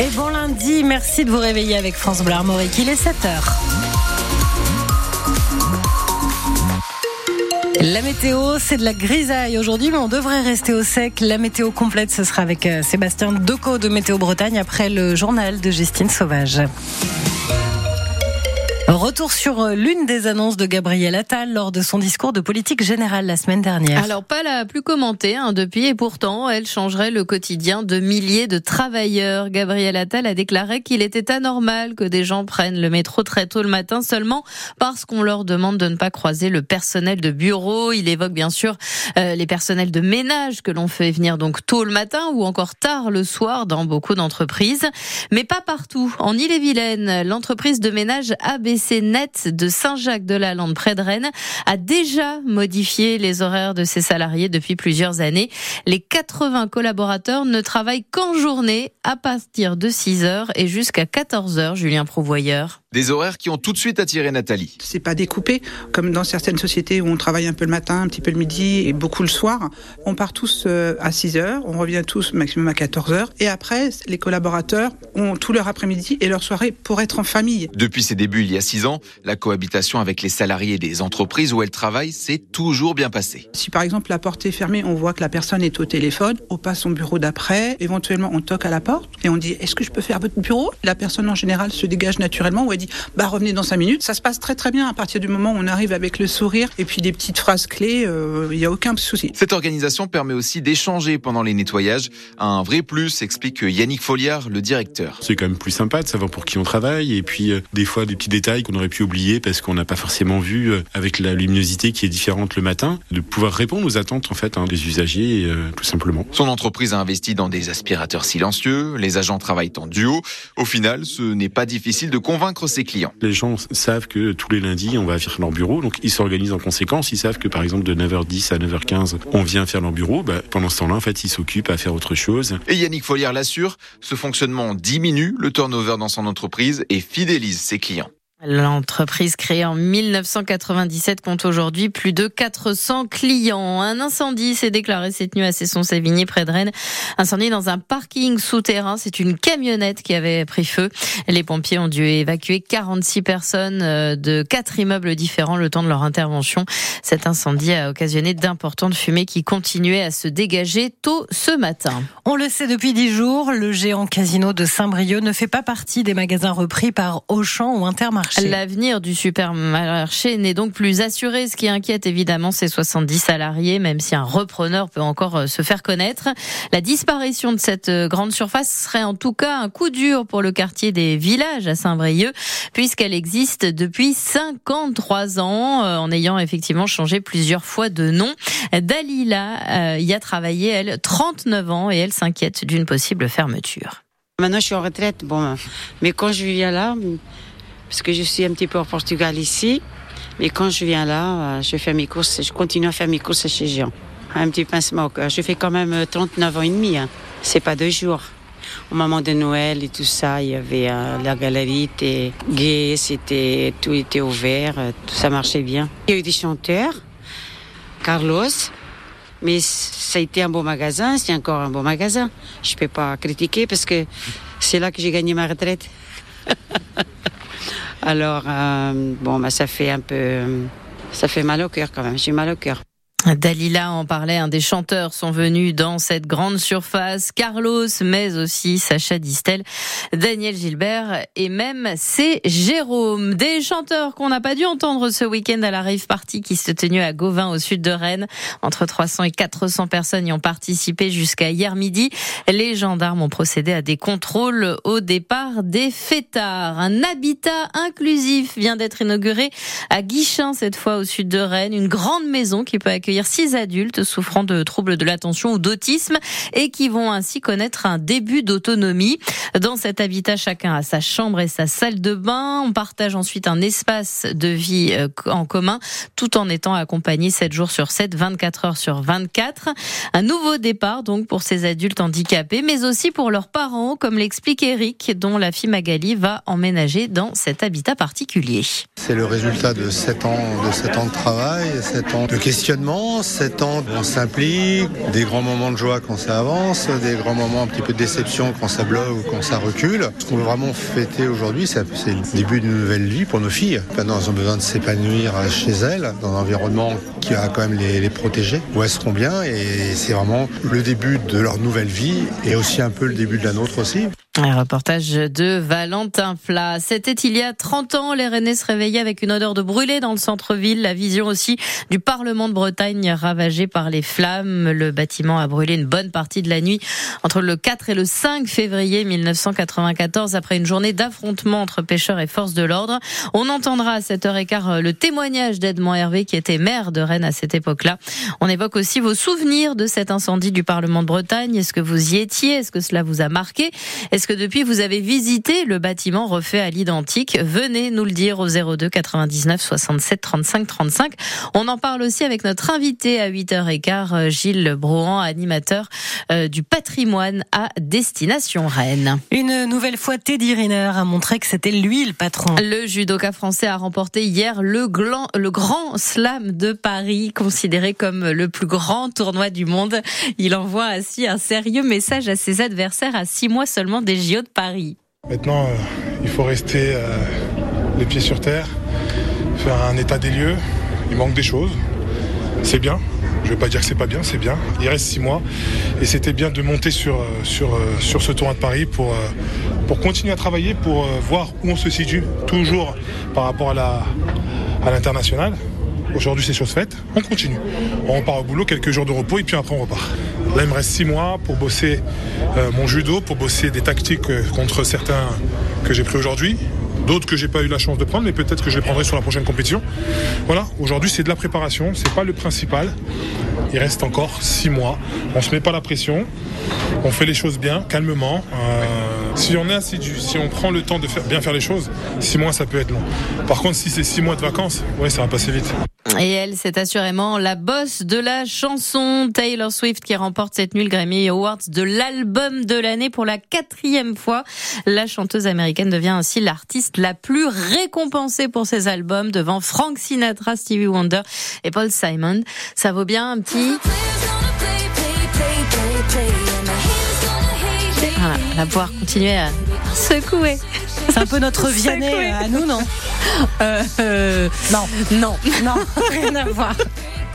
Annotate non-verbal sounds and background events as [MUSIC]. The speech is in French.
Et bon lundi, merci de vous réveiller avec France Bleu Armorique. Il est 7h. La météo, c'est de la grisaille aujourd'hui, mais on devrait rester au sec. La météo complète, ce sera avec euh, Sébastien Decaux de Météo Bretagne après le journal de Justine Sauvage. Retour sur euh, l'une des annonces de Gabriel Attal lors de son discours de politique générale la semaine dernière. Alors pas la plus commentée hein, depuis et pourtant elle changerait le quotidien de milliers de travailleurs. Gabriel Attal a déclaré qu'il était anormal que des gens prennent le métro très tôt le matin seulement parce qu'on leur demande de ne pas croiser le personnel de bureau. Il évoque bien sûr euh, les personnels de ménage que l'on fait venir donc tôt le matin ou encore tard le soir dans beaucoup d'entreprises, mais pas partout. En Ille-et-Vilaine, l'entreprise de ménage ABC Net de Saint-Jacques-de-la-Lande près de Rennes a déjà modifié les horaires de ses salariés depuis plusieurs années. Les 80 collaborateurs ne travaillent qu'en journée à partir de 6 heures et jusqu'à 14 heures, Julien Prouvoyeur. Des horaires qui ont tout de suite attiré Nathalie. C'est pas découpé comme dans certaines sociétés où on travaille un peu le matin, un petit peu le midi et beaucoup le soir. On part tous euh, à 6 heures, on revient tous maximum à 14 heures et après les collaborateurs ont tout leur après-midi et leur soirée pour être en famille. Depuis ses débuts il y a 6 ans, la cohabitation avec les salariés des entreprises où elle travaille s'est toujours bien passée. Si par exemple la porte est fermée, on voit que la personne est au téléphone, on passe son bureau d'après, éventuellement on toque à la porte et on dit est-ce que je peux faire votre bureau? La personne en général se dégage naturellement ou elle dit bah revenez dans 5 minutes. Ça se passe très très bien à partir du moment où on arrive avec le sourire et puis des petites phrases clés, il euh, n'y a aucun souci. Cette organisation permet aussi d'échanger pendant les nettoyages. Un vrai plus, explique Yannick Folliard, le directeur. C'est quand même plus sympa de savoir pour qui on travaille et puis euh, des fois des petits détails qu'on aurait pu oublier parce qu'on n'a pas forcément vu euh, avec la luminosité qui est différente le matin, de pouvoir répondre aux attentes en fait hein, des usagers tout simplement. Son entreprise a investi dans des aspirateurs silencieux, les agents travaillent en duo. Au final, ce n'est pas difficile de convaincre ses clients. Les gens savent que tous les lundis, on va faire leur bureau, donc ils s'organisent en conséquence. Ils savent que par exemple de 9h10 à 9h15, on vient faire leur bureau. Bah, pendant ce temps-là, en fait, ils s'occupent à faire autre chose. Et Yannick Folliard l'assure, ce fonctionnement diminue le turnover dans son entreprise et fidélise ses clients. L'entreprise créée en 1997 compte aujourd'hui plus de 400 clients. Un incendie s'est déclaré cette nuit à Cesson-Sévigny près de Rennes. Incendie dans un parking souterrain. C'est une camionnette qui avait pris feu. Les pompiers ont dû évacuer 46 personnes euh, de quatre immeubles différents le temps de leur intervention. Cet incendie a occasionné d'importantes fumées qui continuaient à se dégager tôt ce matin. On le sait depuis dix jours, le géant casino de Saint-Brieuc ne fait pas partie des magasins repris par Auchan ou Intermarché. L'avenir du supermarché n'est donc plus assuré, ce qui inquiète évidemment ces 70 salariés, même si un repreneur peut encore euh, se faire connaître. La disparition de cette euh, grande surface serait en tout cas un coup dur pour le quartier des villages à Saint-Brieuc, puisqu'elle existe depuis 53 ans, euh, en ayant effectivement changé plusieurs fois de nom. Dalila y a travaillé, elle, 39 ans, et elle s'inquiète d'une possible fermeture. Maintenant, je suis en retraite, bon, mais quand je viens là, parce que je suis un petit peu au Portugal ici. Mais quand je viens là, euh, je fais mes courses, je continue à faire mes courses chez Jean. Un petit pincement au. Je fais quand même 39 euh, ans et demi. Hein. C'est pas deux jours. Au moment de Noël et tout ça, il y avait euh, la galerie était gay, c'était tout était ouvert, tout ça marchait bien. Il y a eu des chanteurs, Carlos, mais ça a été un beau magasin, c'est encore un beau magasin. Je peux pas critiquer parce que c'est là que j'ai gagné ma retraite. [LAUGHS] Alors, euh, bon, bah, ça fait un peu. Ça fait mal au cœur quand même. J'ai mal au cœur. Dalila en parlait, un des chanteurs sont venus dans cette grande surface, Carlos, mais aussi Sacha Distel, Daniel Gilbert et même c'est Jérôme. Des chanteurs qu'on n'a pas dû entendre ce week-end à la rave party qui se tenue à Gauvin au sud de Rennes. Entre 300 et 400 personnes y ont participé jusqu'à hier midi. Les gendarmes ont procédé à des contrôles au départ des fêtards. Un habitat inclusif vient d'être inauguré à Guichin cette fois au sud de Rennes. Une grande maison qui peut accueillir six adultes souffrant de troubles de l'attention ou d'autisme et qui vont ainsi connaître un début d'autonomie. Dans cet habitat, chacun a sa chambre et sa salle de bain. On partage ensuite un espace de vie euh, en commun tout en étant accompagné 7 jours sur 7, 24 heures sur 24. Un nouveau départ donc pour ces adultes handicapés, mais aussi pour leurs parents, comme l'explique Eric, dont la fille Magali va emménager dans cet habitat particulier. C'est le résultat de 7 ans, de 7 ans de travail, 7 ans de questionnement ans, 7 ans, on s'implique, des grands moments de joie quand ça avance, des grands moments un petit peu de déception quand ça bloque ou quand ça recule. Ce qu'on veut vraiment fêter aujourd'hui, c'est le début d'une nouvelle vie pour nos filles. Maintenant, elles ont besoin de s'épanouir chez elles, dans un environnement qui va quand même les, les protéger, où elles seront bien, et c'est vraiment le début de leur nouvelle vie, et aussi un peu le début de la nôtre aussi. Un reportage de Valentin Fla. C'était il y a 30 ans. Les Rennais se réveillaient avec une odeur de brûlé dans le centre-ville. La vision aussi du Parlement de Bretagne ravagé par les flammes. Le bâtiment a brûlé une bonne partie de la nuit entre le 4 et le 5 février 1994 après une journée d'affrontement entre pêcheurs et forces de l'ordre. On entendra à 7h15 le témoignage d'Edmond Hervé qui était maire de Rennes à cette époque-là. On évoque aussi vos souvenirs de cet incendie du Parlement de Bretagne. Est-ce que vous y étiez? Est-ce que cela vous a marqué? Est-ce que depuis vous avez visité le bâtiment refait à l'identique Venez nous le dire au 02 99 67 35 35. On en parle aussi avec notre invité à 8h15, Gilles Brouhan, animateur euh, du patrimoine à Destination Rennes. Une nouvelle fois, Teddy Riner a montré que c'était lui le patron. Le judoka français a remporté hier le, le grand slam de Paris, considéré comme le plus grand tournoi du monde. Il envoie ainsi un sérieux message à ses adversaires à six mois seulement des JO de Paris. Maintenant, euh, il faut rester euh, les pieds sur terre, faire un état des lieux. Il manque des choses. C'est bien. Je vais pas dire que c'est pas bien, c'est bien. Il reste six mois et c'était bien de monter sur, euh, sur, sur ce tournoi de Paris pour, pour continuer à travailler, pour voir où on se situe, toujours par rapport à à l'international. Aujourd'hui, c'est chose faite. On continue. On part au boulot, quelques jours de repos et puis après, on repart. Là, il me reste six mois pour bosser euh, mon judo, pour bosser des tactiques euh, contre certains que j'ai pris aujourd'hui. D'autres que j'ai pas eu la chance de prendre, mais peut-être que je les prendrai sur la prochaine compétition. Voilà, aujourd'hui c'est de la préparation, c'est pas le principal. Il reste encore six mois. On se met pas la pression, on fait les choses bien, calmement. Euh, si on est assidu, si on prend le temps de faire, bien faire les choses, six mois ça peut être long. Par contre, si c'est six mois de vacances, ouais, ça va passer vite. Et elle, c'est assurément la bosse de la chanson Taylor Swift qui remporte cette nuit le Grammy Awards de l'album de l'année pour la quatrième fois. La chanteuse américaine devient ainsi l'artiste la plus récompensée pour ses albums devant Frank Sinatra, Stevie Wonder et Paul Simon. Ça vaut bien un petit... Voilà, elle va pouvoir continuer à secouer. C'est un peu notre Vianney [LAUGHS] à nous, non? Euh, euh, Non, non. non, rien à voir.